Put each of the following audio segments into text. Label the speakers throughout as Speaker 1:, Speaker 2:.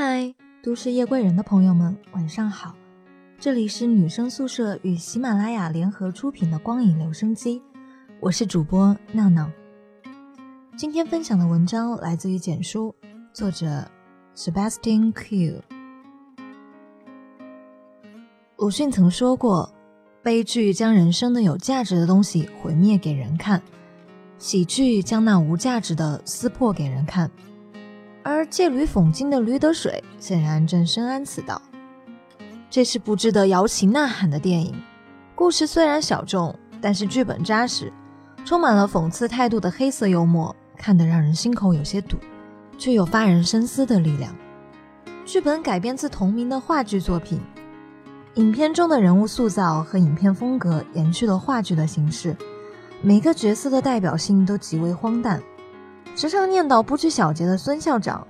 Speaker 1: 嗨，都市夜归人的朋友们，晚上好！这里是女生宿舍与喜马拉雅联合出品的光影留声机，我是主播闹闹。今天分享的文章来自于简书，作者 Sebastian Q。鲁迅曾说过：“悲剧将人生的有价值的东西毁灭给人看，喜剧将那无价值的撕破给人看。”而借驴讽金的驴得水，显然正深谙此道。这是不值得摇旗呐喊的电影。故事虽然小众，但是剧本扎实，充满了讽刺态度的黑色幽默，看得让人心口有些堵，却有发人深思的力量。剧本改编自同名的话剧作品，影片中的人物塑造和影片风格延续了话剧的形式，每个角色的代表性都极为荒诞。时常念叨不拘小节的孙校长，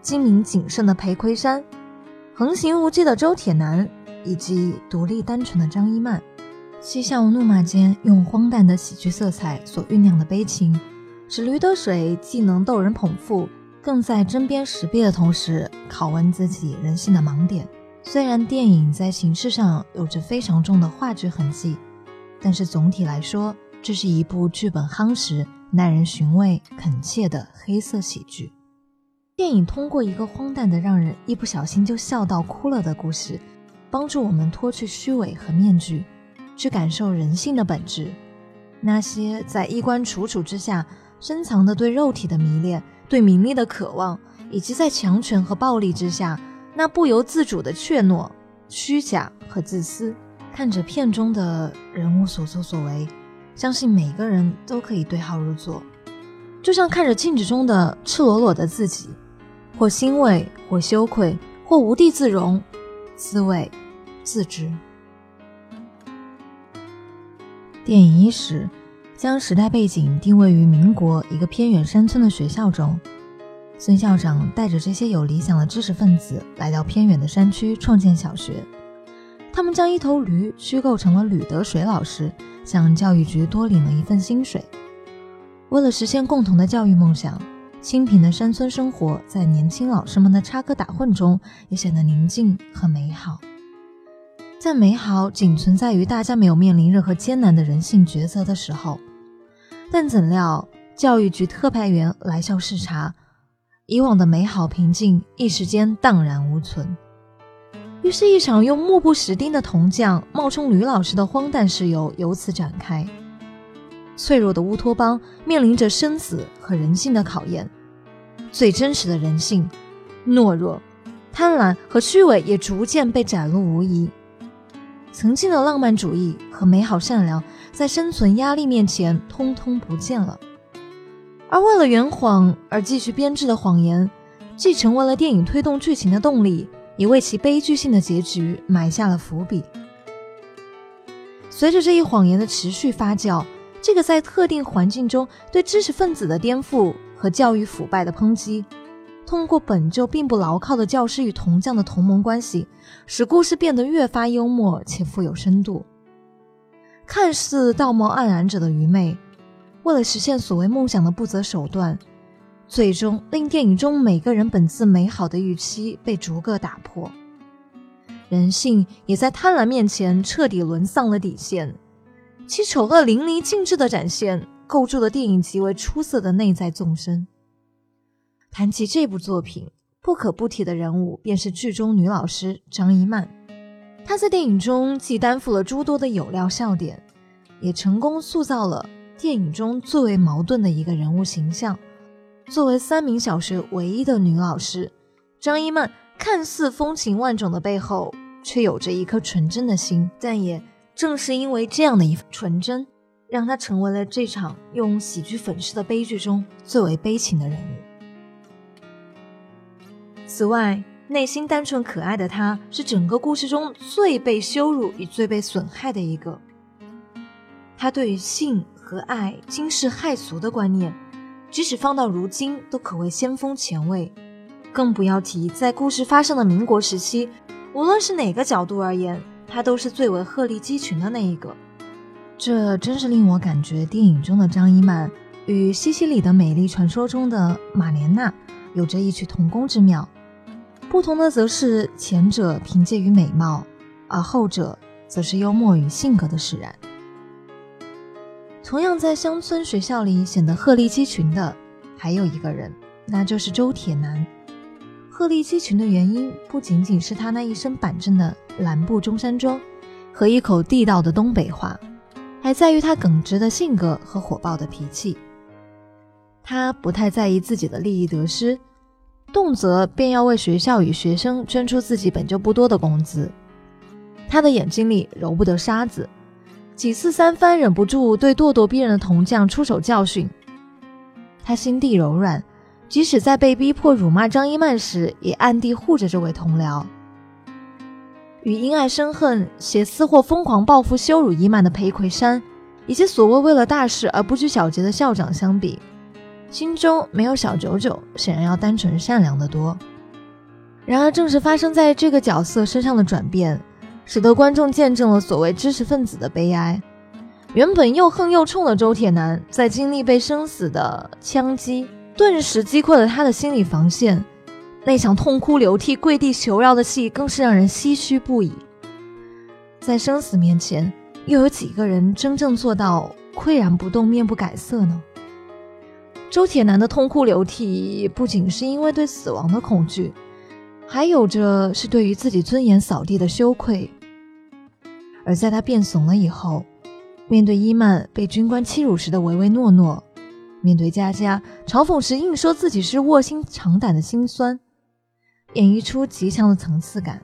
Speaker 1: 精明谨慎的裴魁山，横行无忌的周铁男，以及独立单纯的张一曼，嬉笑怒骂间用荒诞的喜剧色彩所酝酿的悲情，使驴得水既能逗人捧腹，更在针砭时弊的同时拷问自己人性的盲点。虽然电影在形式上有着非常重的话剧痕迹，但是总体来说，这是一部剧本夯实。耐人寻味、恳切的黑色喜剧电影，通过一个荒诞的、让人一不小心就笑到哭了的故事，帮助我们脱去虚伪和面具，去感受人性的本质。那些在衣冠楚楚之下深藏的对肉体的迷恋、对名利的渴望，以及在强权和暴力之下那不由自主的怯懦、虚假和自私。看着片中的人物所作所为。相信每个人都可以对号入座，就像看着镜子中的赤裸裸的自己，或欣慰，或羞愧，或无地自容，滋味自知。电影伊始将时代背景定位于民国一个偏远山村的学校中，孙校长带着这些有理想的知识分子来到偏远的山区创建小学，他们将一头驴虚构成了吕德水老师。向教育局多领了一份薪水。为了实现共同的教育梦想，清贫的山村生活在年轻老师们的插科打诨中也显得宁静和美好。在美好仅存在于大家没有面临任何艰难的人性抉择的时候，但怎料教育局特派员来校视察，以往的美好平静一时间荡然无存。于是，一场用目不识丁的铜匠冒充吕老师的荒诞事由由此展开。脆弱的乌托邦面临着生死和人性的考验，最真实的人性、懦弱、贪婪和虚伪也逐渐被展露无遗。曾经的浪漫主义和美好善良，在生存压力面前通通不见了。而为了圆谎而继续编织的谎言，既成为了电影推动剧情的动力。也为其悲剧性的结局埋下了伏笔。随着这一谎言的持续发酵，这个在特定环境中对知识分子的颠覆和教育腐败的抨击，通过本就并不牢靠的教师与铜匠的同盟关系，使故事变得越发幽默且富有深度。看似道貌岸然者的愚昧，为了实现所谓梦想的不择手段。最终令电影中每个人本自美好的预期被逐个打破，人性也在贪婪面前彻底沦丧了底线，其丑恶淋漓尽致的展现，构筑了电影极为出色的内在纵深。谈起这部作品，不可不提的人物便是剧中女老师张一曼，她在电影中既担负了诸多的有料笑点，也成功塑造了电影中最为矛盾的一个人物形象。作为三明小学唯一的女老师，张一曼看似风情万种的背后，却有着一颗纯真的心。但也正是因为这样的一份纯真，让她成为了这场用喜剧粉饰的悲剧中最为悲情的人物。此外，内心单纯可爱的她，是整个故事中最被羞辱与最被损害的一个。她对于性和爱惊世骇俗的观念。即使放到如今，都可谓先锋前卫，更不要提在故事发生的民国时期，无论是哪个角度而言，他都是最为鹤立鸡群的那一个。这真是令我感觉电影中的张一曼与西西里的美丽传说中的玛莲娜有着异曲同工之妙。不同的则是前者凭借于美貌，而后者则是幽默与性格的使然。同样在乡村学校里显得鹤立鸡群的，还有一个人，那就是周铁男。鹤立鸡群的原因不仅仅是他那一身板正的蓝布中山装和一口地道的东北话，还在于他耿直的性格和火爆的脾气。他不太在意自己的利益得失，动辄便要为学校与学生捐出自己本就不多的工资。他的眼睛里揉不得沙子。几次三番忍不住对咄咄逼人的铜匠出手教训，他心地柔软，即使在被逼迫辱骂张一曼时，也暗地护着这位同僚。与因爱生恨、挟私货疯狂报复羞辱一曼的裴魁山，以及所谓为了大事而不拘小节的校长相比，心中没有小九九，显然要单纯善良得多。然而，正是发生在这个角色身上的转变。使得观众见证了所谓知识分子的悲哀。原本又横又冲的周铁男，在经历被生死的枪击，顿时击溃了他的心理防线。那场痛哭流涕、跪地求饶的戏，更是让人唏嘘不已。在生死面前，又有几个人真正做到岿然不动、面不改色呢？周铁男的痛哭流涕，不仅是因为对死亡的恐惧，还有着是对于自己尊严扫地的羞愧。而在他变怂了以后，面对伊曼被军官欺辱时的唯唯诺诺，面对佳佳嘲讽时硬说自己是卧薪尝胆的心酸，演绎出极强的层次感，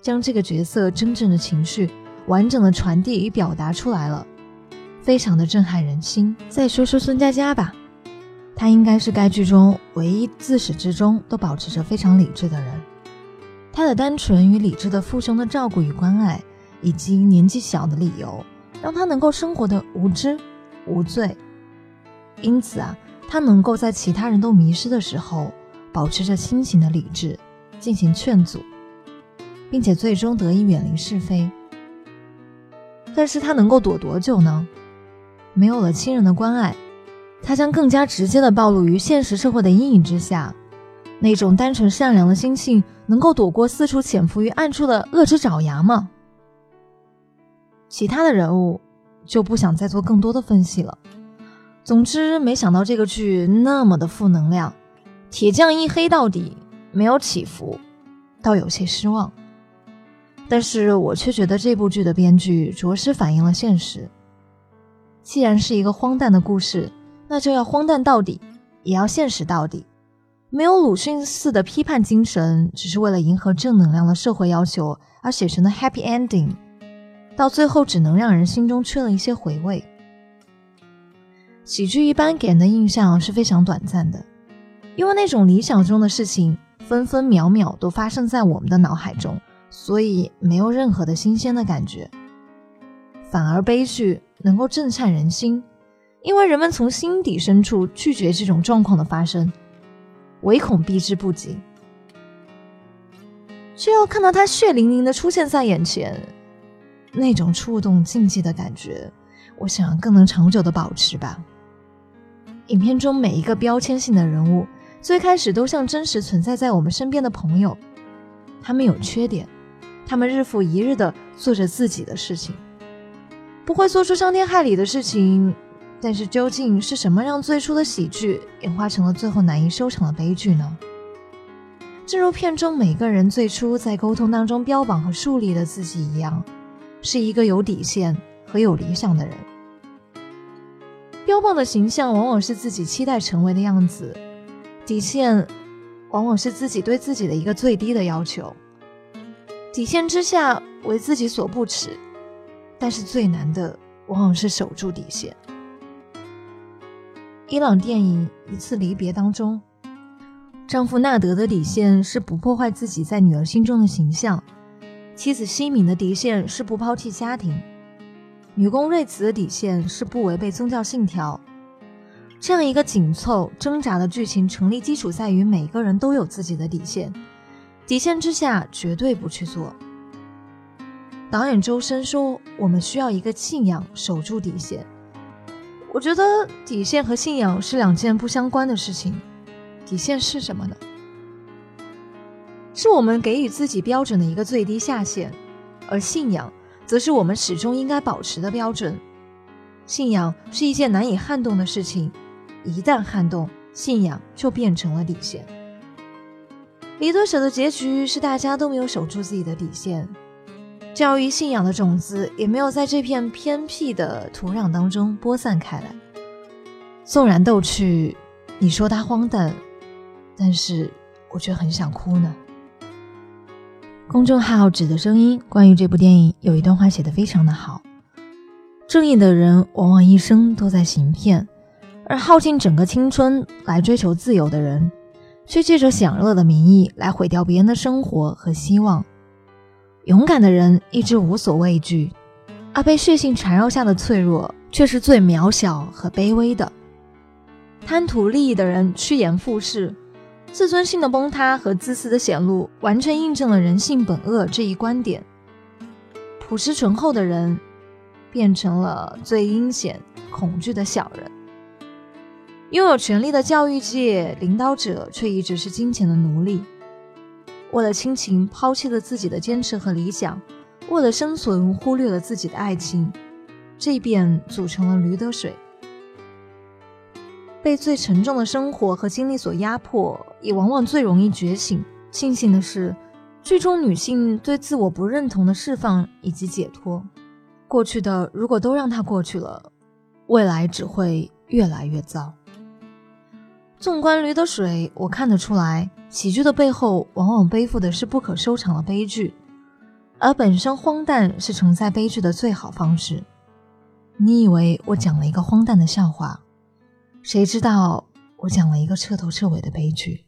Speaker 1: 将这个角色真正的情绪完整的传递与表达出来了，非常的震撼人心。再说说孙佳佳吧，她应该是该剧中唯一自始至终都保持着非常理智的人，她的单纯与理智的父兄的照顾与关爱。以及年纪小的理由，让他能够生活的无知无罪。因此啊，他能够在其他人都迷失的时候，保持着清醒的理智进行劝阻，并且最终得以远离是非。但是他能够躲多久呢？没有了亲人的关爱，他将更加直接的暴露于现实社会的阴影之下。那种单纯善良的心性，能够躲过四处潜伏于暗处的恶之爪牙吗？其他的人物就不想再做更多的分析了。总之，没想到这个剧那么的负能量，铁匠一黑到底，没有起伏，倒有些失望。但是我却觉得这部剧的编剧着实反映了现实。既然是一个荒诞的故事，那就要荒诞到底，也要现实到底。没有鲁迅似的批判精神，只是为了迎合正能量的社会要求而写成的 happy ending。到最后，只能让人心中缺了一些回味。喜剧一般给人的印象是非常短暂的，因为那种理想中的事情分分秒秒都发生在我们的脑海中，所以没有任何的新鲜的感觉。反而悲剧能够震颤人心，因为人们从心底深处拒绝这种状况的发生，唯恐避之不及，却要看到他血淋淋的出现在眼前。那种触动禁忌的感觉，我想更能长久的保持吧。影片中每一个标签性的人物，最开始都像真实存在在我们身边的朋友。他们有缺点，他们日复一日的做着自己的事情，不会做出伤天害理的事情。但是究竟是什么让最初的喜剧演化成了最后难以收场的悲剧呢？正如片中每个人最初在沟通当中标榜和树立的自己一样。是一个有底线和有理想的人，标榜的形象往往是自己期待成为的样子，底线往往是自己对自己的一个最低的要求，底线之下为自己所不耻，但是最难的往往是守住底线。伊朗电影《一次离别》当中，丈夫纳德的底线是不破坏自己在女儿心中的形象。妻子西敏的底线是不抛弃家庭，女工瑞慈的底线是不违背宗教信条。这样一个紧凑挣扎的剧情成立基础在于每个人都有自己的底线，底线之下绝对不去做。导演周深说：“我们需要一个信仰守住底线。”我觉得底线和信仰是两件不相关的事情。底线是什么呢？是我们给予自己标准的一个最低下限，而信仰则是我们始终应该保持的标准。信仰是一件难以撼动的事情，一旦撼动，信仰就变成了底线。李多舍的结局是大家都没有守住自己的底线，教育信仰的种子也没有在这片偏僻的土壤当中播散开来。纵然逗趣，你说它荒诞，但是我却很想哭呢。公众号“纸的声音”关于这部电影有一段话写得非常的好：正义的人往往一生都在行骗，而耗尽整个青春来追求自由的人。却借着享乐的名义来毁掉别人的生活和希望。勇敢的人一直无所畏惧，而被血性缠绕下的脆弱却是最渺小和卑微的。贪图利益的人趋炎附势，自尊心的崩塌和自私的显露，完全印证了人性本恶这一观点。朴实醇厚的人，变成了最阴险恐惧的小人。拥有权力的教育界领导者，却一直是金钱的奴隶。为了亲情，抛弃了自己的坚持和理想；为了生存，忽略了自己的爱情。这便组成了驴得水。被最沉重的生活和经历所压迫，也往往最容易觉醒。庆幸的是，剧中女性对自我不认同的释放以及解脱。过去的如果都让它过去了，未来只会越来越糟。纵观驴得水，我看得出来，喜剧的背后往往背负的是不可收场的悲剧，而本身荒诞是承载悲剧的最好方式。你以为我讲了一个荒诞的笑话，谁知道我讲了一个彻头彻尾的悲剧。